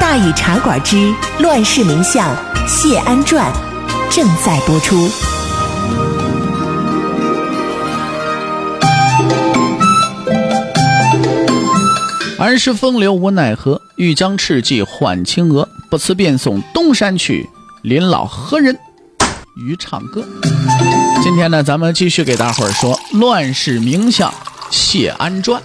大禹茶馆之乱世名相谢安传》正在播出。儿时风流无奈何，欲将赤骥换青鹅。不辞便送东山去，临老何人与唱歌？今天呢，咱们继续给大伙儿说《乱世名相谢安传》。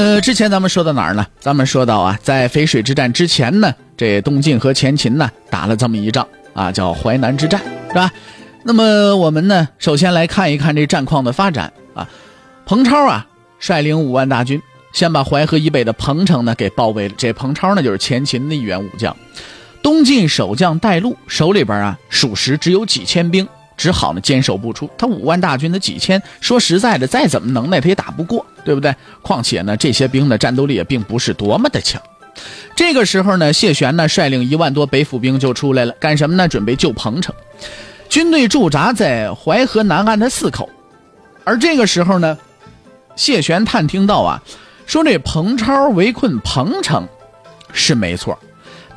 呃，之前咱们说到哪儿呢？咱们说到啊，在淝水之战之前呢，这东晋和前秦呢打了这么一仗啊，叫淮南之战，是吧？那么我们呢，首先来看一看这战况的发展啊。彭超啊，率领五万大军。先把淮河以北的彭城呢给包围了。这彭超呢就是前秦的一员武将。东晋守将戴禄手里边啊属实只有几千兵，只好呢坚守不出。他五万大军的几千，说实在的，再怎么能耐他也打不过，对不对？况且呢这些兵的战斗力也并不是多么的强。这个时候呢谢玄呢率领一万多北府兵就出来了，干什么呢？准备救彭城。军队驻扎在淮河南岸的四口。而这个时候呢，谢玄探听到啊。说这彭超围困彭城，是没错，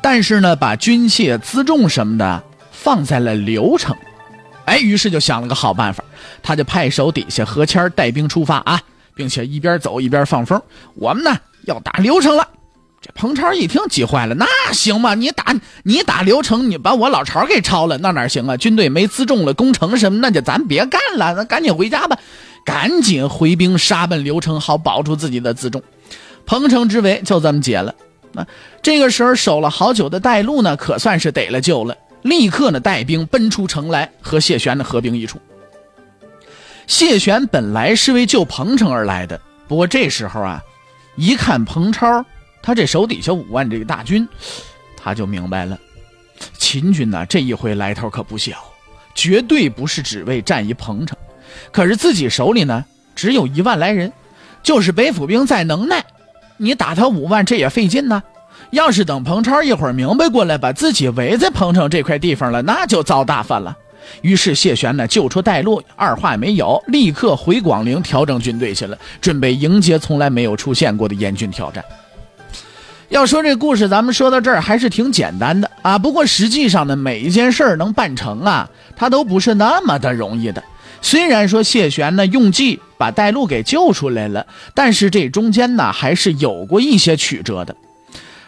但是呢，把军械辎重什么的放在了刘城，哎，于是就想了个好办法，他就派手底下何谦带兵出发啊，并且一边走一边放风，我们呢要打刘城了。这彭超一听急坏了，那行吗？你打你打刘城，你把我老巢给抄了，那哪行啊？军队没辎重了，攻城什么，那就咱别干了，那赶紧回家吧。赶紧回兵杀奔刘城，好保住自己的辎重。彭城之围就这么解了。啊，这个时候守了好久的带路呢，可算是得了救了。立刻呢带兵奔出城来，和谢玄的合兵一处。谢玄本来是为救彭城而来的，不过这时候啊，一看彭超他这手底下五万这个大军，他就明白了，秦军呢这一回来头可不小，绝对不是只为战一彭城。可是自己手里呢，只有一万来人，就是北府兵再能耐，你打他五万，这也费劲呢。要是等彭超一会儿明白过来，把自己围在彭城这块地方了，那就遭大发了。于是谢玄呢，救出带路，二话没有，立刻回广陵调整军队去了，准备迎接从来没有出现过的严峻挑战。要说这故事，咱们说到这儿还是挺简单的啊。不过实际上呢，每一件事能办成啊，它都不是那么的容易的。虽然说谢玄呢用计把带路给救出来了，但是这中间呢还是有过一些曲折的。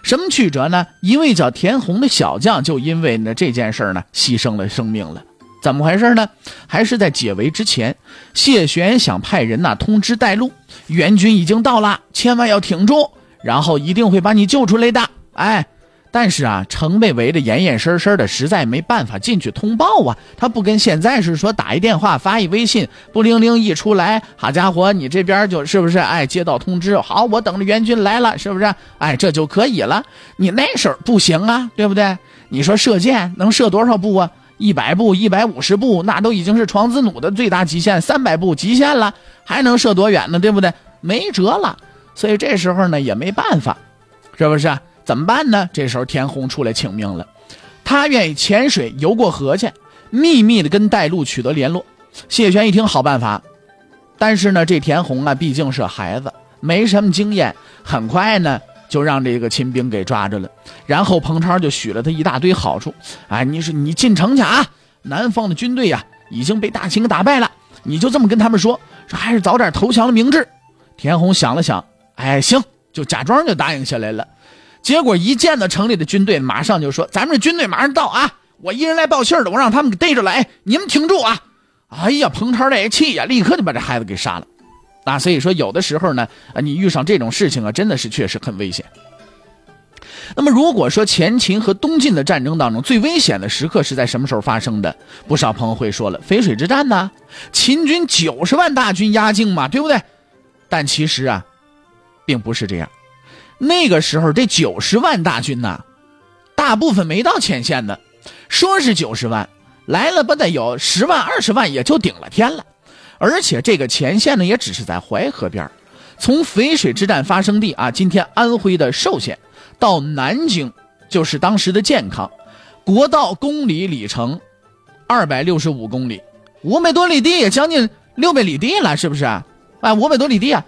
什么曲折呢？一位叫田红的小将就因为呢这件事呢牺牲了生命了。怎么回事呢？还是在解围之前，谢玄想派人呐通知带路，援军已经到了，千万要挺住，然后一定会把你救出来的。哎。但是啊，城被围得严严实实的，实在没办法进去通报啊。他不跟现在是说打一电话、发一微信，不灵灵一出来，好家伙，你这边就是不是？哎，接到通知，好，我等着援军来了，是不是？哎，这就可以了。你那时候不行啊，对不对？你说射箭能射多少步啊？一百步、一百五十步，那都已经是床子弩的最大极限，三百步极限了，还能射多远呢？对不对？没辙了。所以这时候呢，也没办法，是不是？怎么办呢？这时候田红出来请命了，他愿意潜水游过河去，秘密的跟带路取得联络。谢玄一听好办法，但是呢，这田红啊毕竟是孩子，没什么经验，很快呢就让这个秦兵给抓着了。然后彭超就许了他一大堆好处，哎，你说你进城去啊，南方的军队呀已经被大秦给打败了，你就这么跟他们说，说还是早点投降了明智。田红想了想，哎，行，就假装就答应下来了。结果一见到城里的军队，马上就说：“咱们这军队马上到啊！我一人来报信的，我让他们给逮着来，你们挺住啊！”哎呀，彭超这一气呀，立刻就把这孩子给杀了。啊，所以说有的时候呢，啊，你遇上这种事情啊，真的是确实很危险。那么，如果说前秦和东晋的战争当中最危险的时刻是在什么时候发生的？不少朋友会说了，淝水之战呢，秦军九十万大军压境嘛，对不对？但其实啊，并不是这样。那个时候，这九十万大军呐，大部分没到前线的，说是九十万，来了不得有十万二十万也就顶了天了。而且这个前线呢，也只是在淮河边从淝水之战发生地啊，今天安徽的寿县到南京，就是当时的健康，国道公里里程二百六十五公里，五百多里地，也将近六百里地了，是不是？啊，五百多里地啊！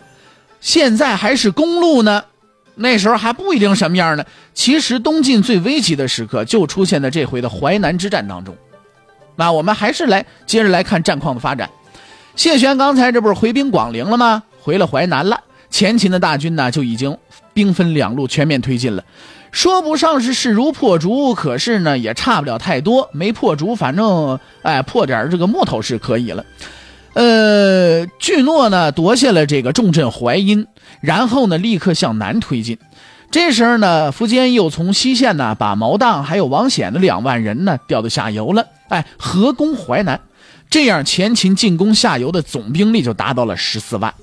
现在还是公路呢，那时候还不一定什么样呢。其实东晋最危急的时刻就出现在这回的淮南之战当中。那我们还是来接着来看战况的发展。谢玄刚才这不是回兵广陵了吗？回了淮南了。前秦的大军呢就已经兵分两路全面推进了，说不上是势如破竹，可是呢也差不了太多。没破竹，反正哎破点这个木头是可以了。呃，巨诺呢夺下了这个重镇淮阴，然后呢立刻向南推进。这时候呢，苻坚又从西线呢把毛当还有王显的两万人呢调到下游了，哎，合攻淮南。这样前秦进攻下游的总兵力就达到了十四万。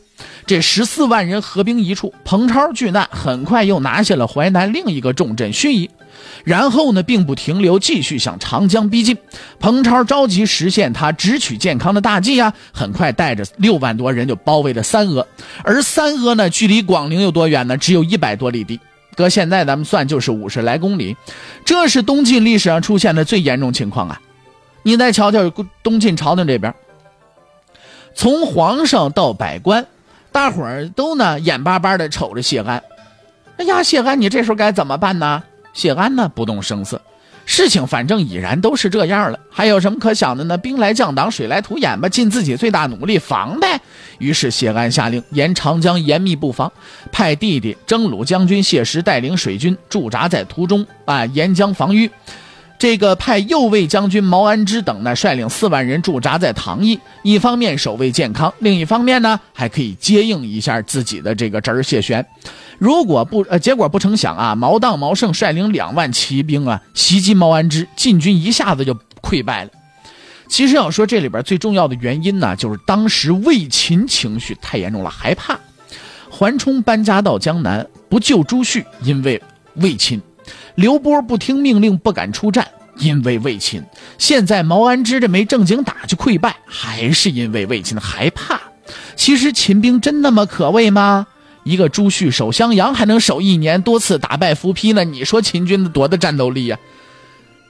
这十四万人合兵一处，彭超拒难，很快又拿下了淮南另一个重镇盱眙。然后呢，并不停留，继续向长江逼近。彭超着急实现他直取健康的大计啊！很快带着六万多人就包围了三阿。而三阿呢，距离广陵有多远呢？只有一百多里地，搁现在咱们算就是五十来公里。这是东晋历史上出现的最严重情况啊！你再瞧瞧东晋朝廷这边，从皇上到百官，大伙儿都呢眼巴巴的瞅着谢安。哎呀，谢安，你这时候该怎么办呢？谢安呢不动声色，事情反正已然都是这样了，还有什么可想的呢？兵来将挡，水来土掩吧，尽自己最大努力防呗。于是谢安下令沿长江严密布防，派弟弟征虏将军谢石带领水军驻扎在途中啊，沿江防御。这个派右卫将军毛安之等呢，率领四万人驻扎在唐邑，一方面守卫健康，另一方面呢，还可以接应一下自己的这个侄儿谢玄。如果不呃，结果不成想啊，毛当、毛胜率领两万骑兵啊，袭击毛安之，晋军一下子就溃败了。其实要说这里边最重要的原因呢，就是当时魏秦情绪太严重了，害怕。桓冲搬家到江南，不救朱旭，因为魏秦。刘波不听命令，不敢出战，因为魏秦。现在毛安之这没正经打就溃败，还是因为魏秦害怕。其实秦兵真那么可畏吗？一个朱旭守襄阳还能守一年，多次打败伏丕呢？你说秦军多大战斗力呀？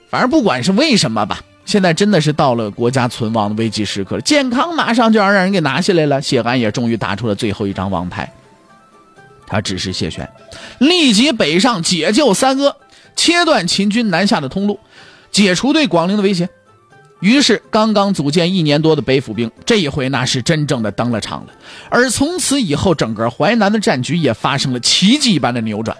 反正不管是为什么吧，现在真的是到了国家存亡的危机时刻。健康马上就要让人给拿下来了，谢安也终于打出了最后一张王牌。他指示谢玄，立即北上解救三阿。切断秦军南下的通路，解除对广陵的威胁。于是，刚刚组建一年多的北府兵，这一回那是真正的登了场了。而从此以后，整个淮南的战局也发生了奇迹般的扭转。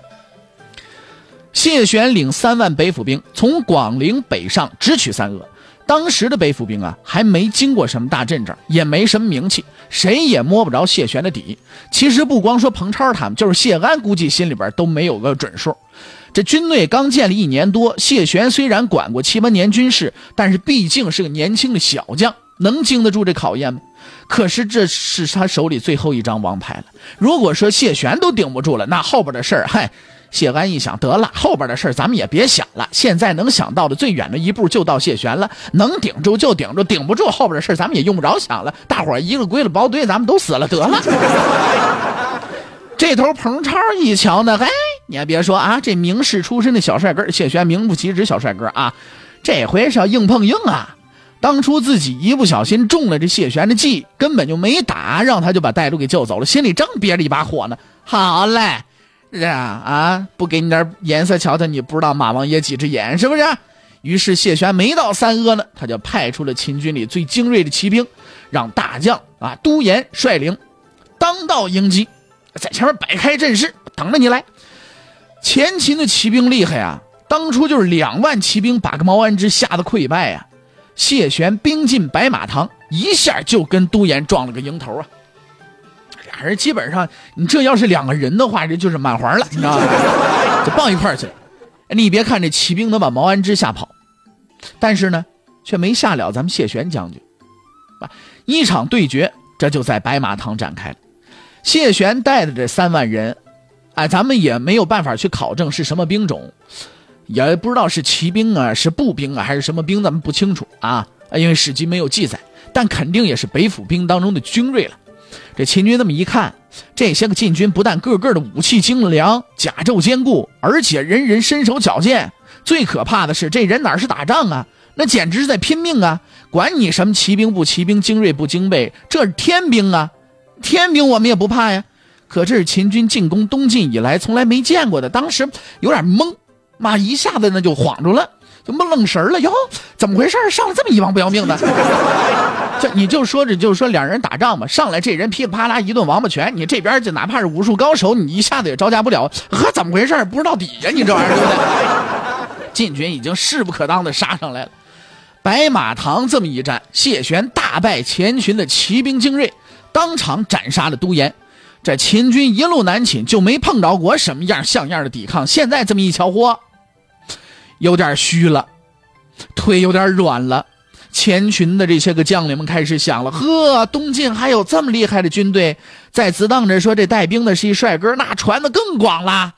谢玄领三万北府兵从广陵北上，直取三阿。当时的北府兵啊，还没经过什么大阵仗，也没什么名气，谁也摸不着谢玄的底。其实，不光说彭超他们，就是谢安，估计心里边都没有个准数。这军队刚建立一年多，谢玄虽然管过七八年军事，但是毕竟是个年轻的小将，能经得住这考验吗？可是这是他手里最后一张王牌了。如果说谢玄都顶不住了，那后边的事儿，嗨，谢安一想，得了，后边的事咱们也别想了。现在能想到的最远的一步就到谢玄了，能顶住就顶住，顶不住后边的事咱们也用不着想了。大伙儿一个归了包堆，咱们都死了得了。这头彭超一瞧呢，哎。你还别说啊，这名士出身的小帅哥谢玄名不其实小帅哥啊，这回是要硬碰硬啊！当初自己一不小心中了这谢玄的计，根本就没打，让他就把带路给救走了，心里正憋着一把火呢。好嘞，是啊啊，不给你点颜色瞧瞧，你不知道马王爷几只眼是不是？于是谢玄没到三阿呢，他就派出了秦军里最精锐的骑兵，让大将啊都延率领，当道迎击，在前面摆开阵势，等着你来。前秦的骑兵厉害啊！当初就是两万骑兵把个毛安之吓得溃败啊！谢玄兵进白马堂，一下就跟都延撞了个迎头啊！俩人基本上，你这要是两个人的话，这就是满环了，你知道吗？就抱一块去了。你别看这骑兵能把毛安之吓跑，但是呢，却没吓了咱们谢玄将军。一场对决这就在白马堂展开了。谢玄带的这三万人。哎，咱们也没有办法去考证是什么兵种，也不知道是骑兵啊，是步兵啊，还是什么兵，咱们不清楚啊，因为史籍没有记载，但肯定也是北府兵当中的精锐了。这秦军那么一看，这些个禁军不但个个的武器精良、甲胄坚固，而且人人身手矫健，最可怕的是这人哪是打仗啊？那简直是在拼命啊！管你什么骑兵不骑兵、精锐不精锐，这是天兵啊！天兵我们也不怕呀。可这是秦军进攻东晋以来从来没见过的，当时有点懵，妈一下子那就晃住了，就懵愣神了。哟，怎么回事？上来这么一帮不要命的？就你就说这就是说两人打仗嘛，上来这人噼里啪啦一顿王八拳，你这边就哪怕是武术高手，你一下子也招架不了。呵，怎么回事？不知道底呀？你这玩意儿对不对？晋军已经势不可当的杀上来了。白马堂这么一战，谢玄大败前群的骑兵精锐，当场斩杀了都延。这秦军一路南侵，就没碰着过什么样像样的抵抗。现在这么一瞧，嚯，有点虚了，腿有点软了。前群的这些个将领们开始想了：呵，东晋还有这么厉害的军队，在自当着说这带兵的是一帅哥，那传的更广了。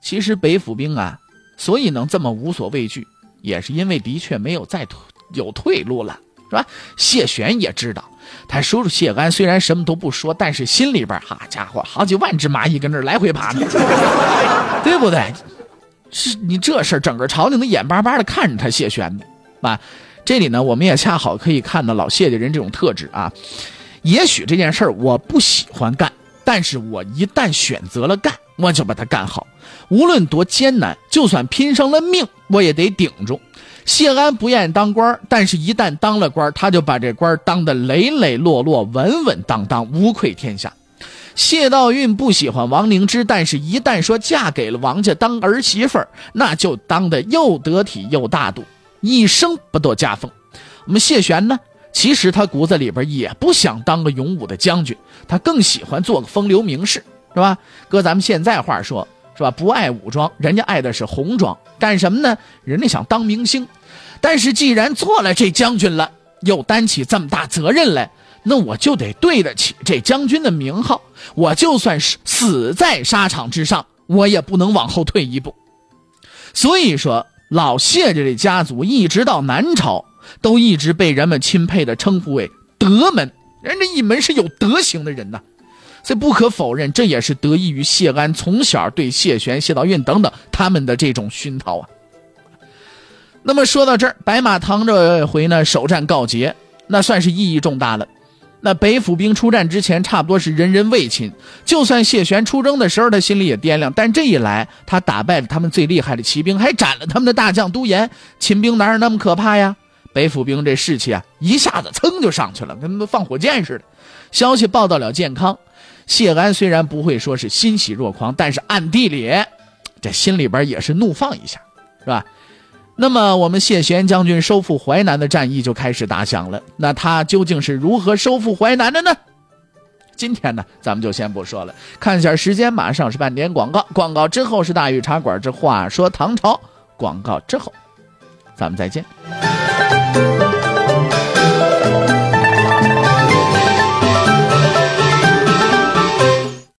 其实北府兵啊，所以能这么无所畏惧。也是因为的确没有再有退路了，是吧？谢玄也知道，他叔叔谢安虽然什么都不说，但是心里边，好家伙，好几万只蚂蚁跟这来回爬呢，对不对？是你这事儿，整个朝廷都眼巴巴的看着他谢玄呢，啊，这里呢，我们也恰好可以看到老谢家人这种特质啊。也许这件事儿我不喜欢干，但是我一旦选择了干，我就把它干好。无论多艰难，就算拼上了命，我也得顶住。谢安不愿意当官，但是一旦当了官，他就把这官当得磊磊落落、稳稳当当、无愧天下。谢道韫不喜欢王凝之，但是一旦说嫁给了王家当儿媳妇儿，那就当得又得体又大度，一生不堕家风。我们谢玄呢，其实他骨子里边也不想当个勇武的将军，他更喜欢做个风流名士，是吧？搁咱们现在话说。是吧？不爱武装，人家爱的是红装。干什么呢？人家想当明星。但是既然做了这将军了，又担起这么大责任来，那我就得对得起这将军的名号。我就算是死在沙场之上，我也不能往后退一步。所以说，老谢家这家族一直到南朝，都一直被人们钦佩的称呼为德门。人这一门是有德行的人呐。所以不可否认，这也是得益于谢安从小对谢玄、谢道韫等等他们的这种熏陶啊。那么说到这儿，白马堂这回呢首战告捷，那算是意义重大了。那北府兵出战之前，差不多是人人畏秦。就算谢玄出征的时候，他心里也掂量，但这一来，他打败了他们最厉害的骑兵，还斩了他们的大将都延，秦兵哪有那么可怕呀？北府兵这士气啊，一下子噌就上去了，跟放火箭似的。消息报到了健康。谢安虽然不会说是欣喜若狂，但是暗地里，这心里边也是怒放一下，是吧？那么我们谢玄将军收复淮南的战役就开始打响了。那他究竟是如何收复淮南的呢？今天呢，咱们就先不说了。看一下时间，马上是半点广告，广告之后是大禹茶馆这话说唐朝，广告之后，咱们再见。